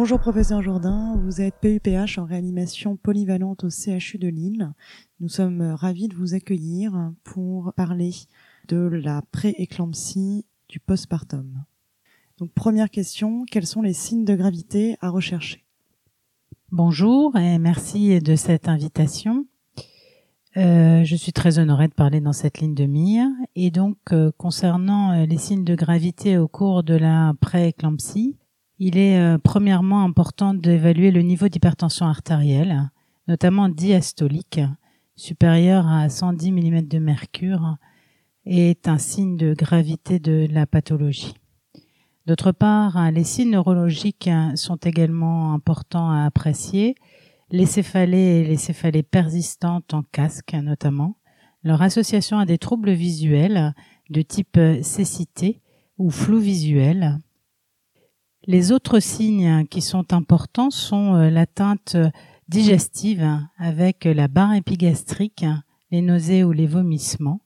Bonjour professeur Jourdain, vous êtes PUPH en réanimation polyvalente au CHU de Lille. Nous sommes ravis de vous accueillir pour parler de la pré-éclampsie du postpartum. Donc première question, quels sont les signes de gravité à rechercher? Bonjour et merci de cette invitation. Euh, je suis très honorée de parler dans cette ligne de mire. Et donc, euh, concernant euh, les signes de gravité au cours de la pré-éclampsie, il est premièrement important d'évaluer le niveau d'hypertension artérielle, notamment diastolique, supérieur à 110 mm de mercure, est un signe de gravité de la pathologie. D'autre part, les signes neurologiques sont également importants à apprécier, les céphalées et les céphalées persistantes en casque notamment, leur association à des troubles visuels de type cécité ou flou visuel. Les autres signes qui sont importants sont euh, l'atteinte digestive avec la barre épigastrique, les nausées ou les vomissements,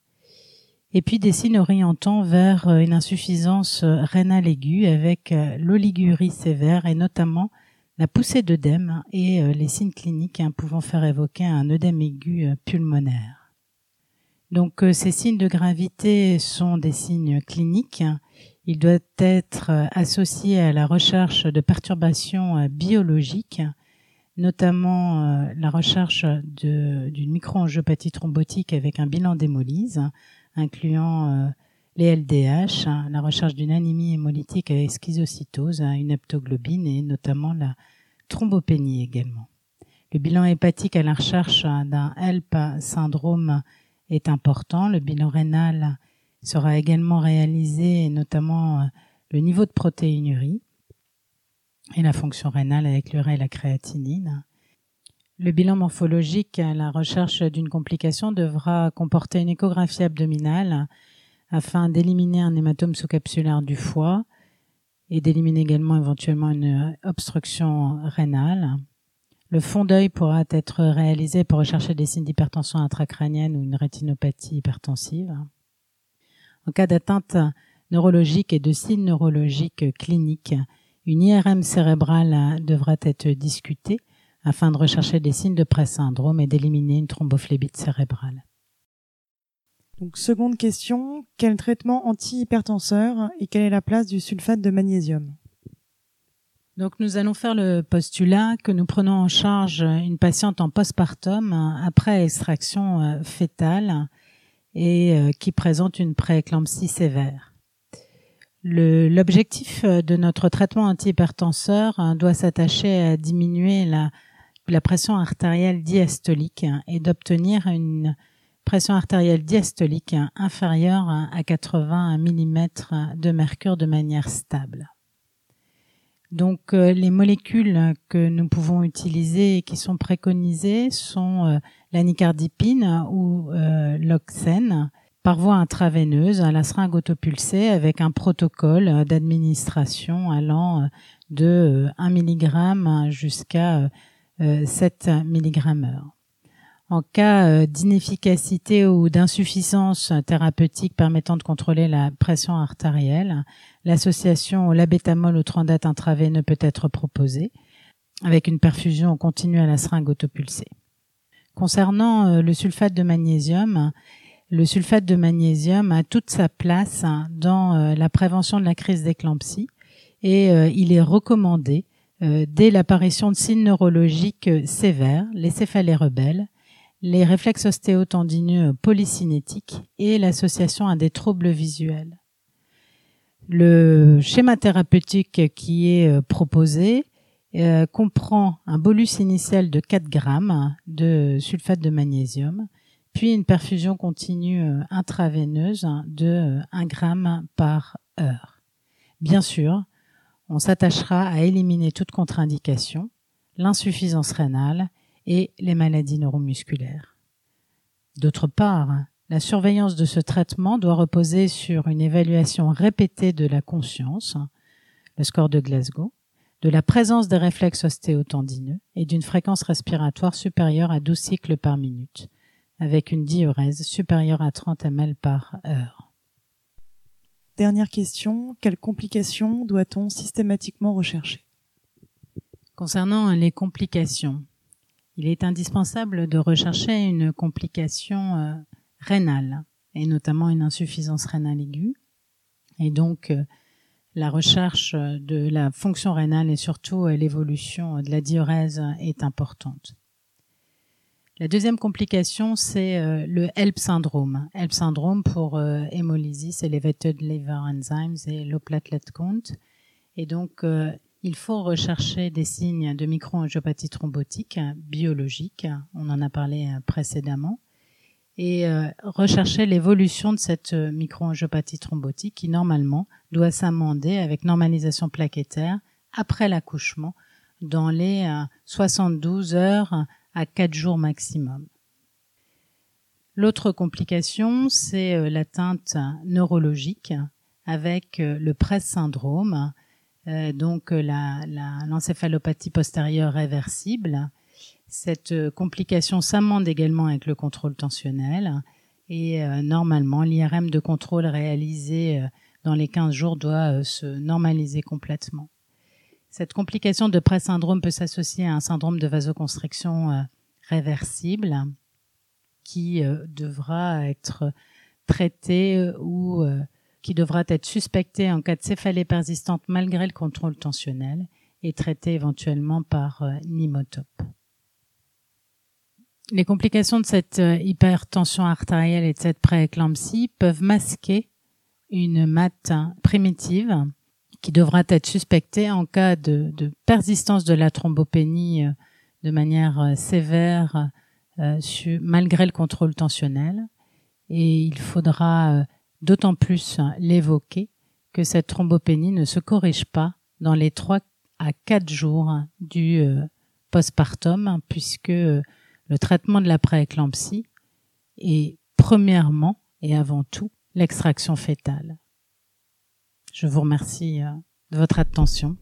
et puis des signes orientant vers euh, une insuffisance rénale aiguë avec euh, l'oligurie sévère et notamment la poussée d'œdème et euh, les signes cliniques hein, pouvant faire évoquer un œdème aigu euh, pulmonaire. Donc euh, ces signes de gravité sont des signes cliniques. Ils doivent être associés à la recherche de perturbations biologiques, notamment la recherche d'une microangiopathie thrombotique avec un bilan d'hémolyse, incluant les LDH, hein, la recherche d'une anémie hémolytique avec schizocytose, hein, une heptoglobine et notamment la thrombopénie également. Le bilan hépatique à la recherche d'un HELP syndrome est important. Le bilan rénal sera également réalisé, notamment euh, le niveau de protéinurie et la fonction rénale avec l'urée et la créatinine. Le bilan morphologique à la recherche d'une complication devra comporter une échographie abdominale afin d'éliminer un hématome sous-capsulaire du foie et d'éliminer également éventuellement une obstruction rénale. Le fond d'œil pourra être réalisé pour rechercher des signes d'hypertension intracrânienne ou une rétinopathie hypertensive. En cas d'atteinte neurologique et de signes neurologiques cliniques, une IRM cérébrale devra être discutée afin de rechercher des signes de pré-syndrome et d'éliminer une thrombophlébite cérébrale. Donc seconde question, quel traitement antihypertenseur et quelle est la place du sulfate de magnésium? Donc nous allons faire le postulat que nous prenons en charge une patiente en postpartum après extraction euh, fétale et euh, qui présente une prééclampsie sévère. L'objectif euh, de notre traitement antihypertenseur doit s'attacher à diminuer la, la pression artérielle diastolique et d'obtenir une pression artérielle diastolique inférieure à 80 mm de mercure de manière stable. Donc euh, les molécules que nous pouvons utiliser et qui sont préconisées sont euh, l'anicardipine ou euh, l'oxène par voie intraveineuse à la seringue autopulsée avec un protocole d'administration allant de 1 mg jusqu'à 7 mg heure. En cas euh, d'inefficacité ou d'insuffisance thérapeutique permettant de contrôler la pression artérielle, l'association au labétamol ou trandate intraveineux peut être proposée avec une perfusion continue à la seringue autopulsée. Concernant euh, le sulfate de magnésium, le sulfate de magnésium a toute sa place dans euh, la prévention de la crise d'éclampsie et il est recommandé dès l'apparition de signes neurologiques sévères, les céphalées rebelles, les réflexes ostéotendineux polycinétiques et l'association à des troubles visuels. Le schéma thérapeutique qui est euh, proposé euh, comprend un bolus initial de 4 grammes de sulfate de magnésium, puis une perfusion continue euh, intraveineuse de 1 gramme par heure. Bien sûr, on s'attachera à éliminer toute contre-indication, l'insuffisance rénale et les maladies neuromusculaires. D'autre part, la surveillance de ce traitement doit reposer sur une évaluation répétée de la conscience, le score de Glasgow, de la présence des réflexes ostéotendineux et d'une fréquence respiratoire supérieure à 12 cycles par minute, avec une diurèse supérieure à 30 ml par heure. Dernière question, quelles complications doit-on systématiquement rechercher? Concernant les complications, il est indispensable de rechercher une complication euh, rénale et notamment une insuffisance rénale aiguë. Et donc, euh, la recherche de la fonction rénale et surtout euh, l'évolution de la diurèse est importante. La deuxième complication, c'est euh, le HELP syndrome. HELP syndrome pour euh, hémolysis, elevated liver enzymes et low platelet count. Et donc, euh, il faut rechercher des signes de microangiopathie thrombotique biologique. On en a parlé précédemment. Et rechercher l'évolution de cette microangiopathie thrombotique qui, normalement, doit s'amender avec normalisation plaquettaire après l'accouchement dans les 72 heures à 4 jours maximum. L'autre complication, c'est euh, l'atteinte neurologique avec euh, le presse syndrome, euh, donc l'encéphalopathie postérieure réversible. Cette complication s'amende également avec le contrôle tensionnel et normalement l'IRM de contrôle réalisé dans les 15 jours doit se normaliser complètement. Cette complication de pré-syndrome peut s'associer à un syndrome de vasoconstriction euh, réversible qui euh, devra être traité euh, ou qui devra être suspecté en cas de céphalée persistante malgré le contrôle tensionnel et traité éventuellement par nimotope. Les complications de cette hypertension artérielle et de cette prééclampsie peuvent masquer une matte primitive qui devra être suspecté en cas de, persistance de la thrombopénie euh, de manière euh, sévère euh, malgré le contrôle tensionnel. Et il faudra d'autant plus l'évoquer que cette thrombopénie ne se corrige pas dans les 3 à 4 jours du postpartum, puisque le traitement de la prééclampsie est premièrement et avant tout l'extraction fétale. Je vous remercie euh, de votre attention.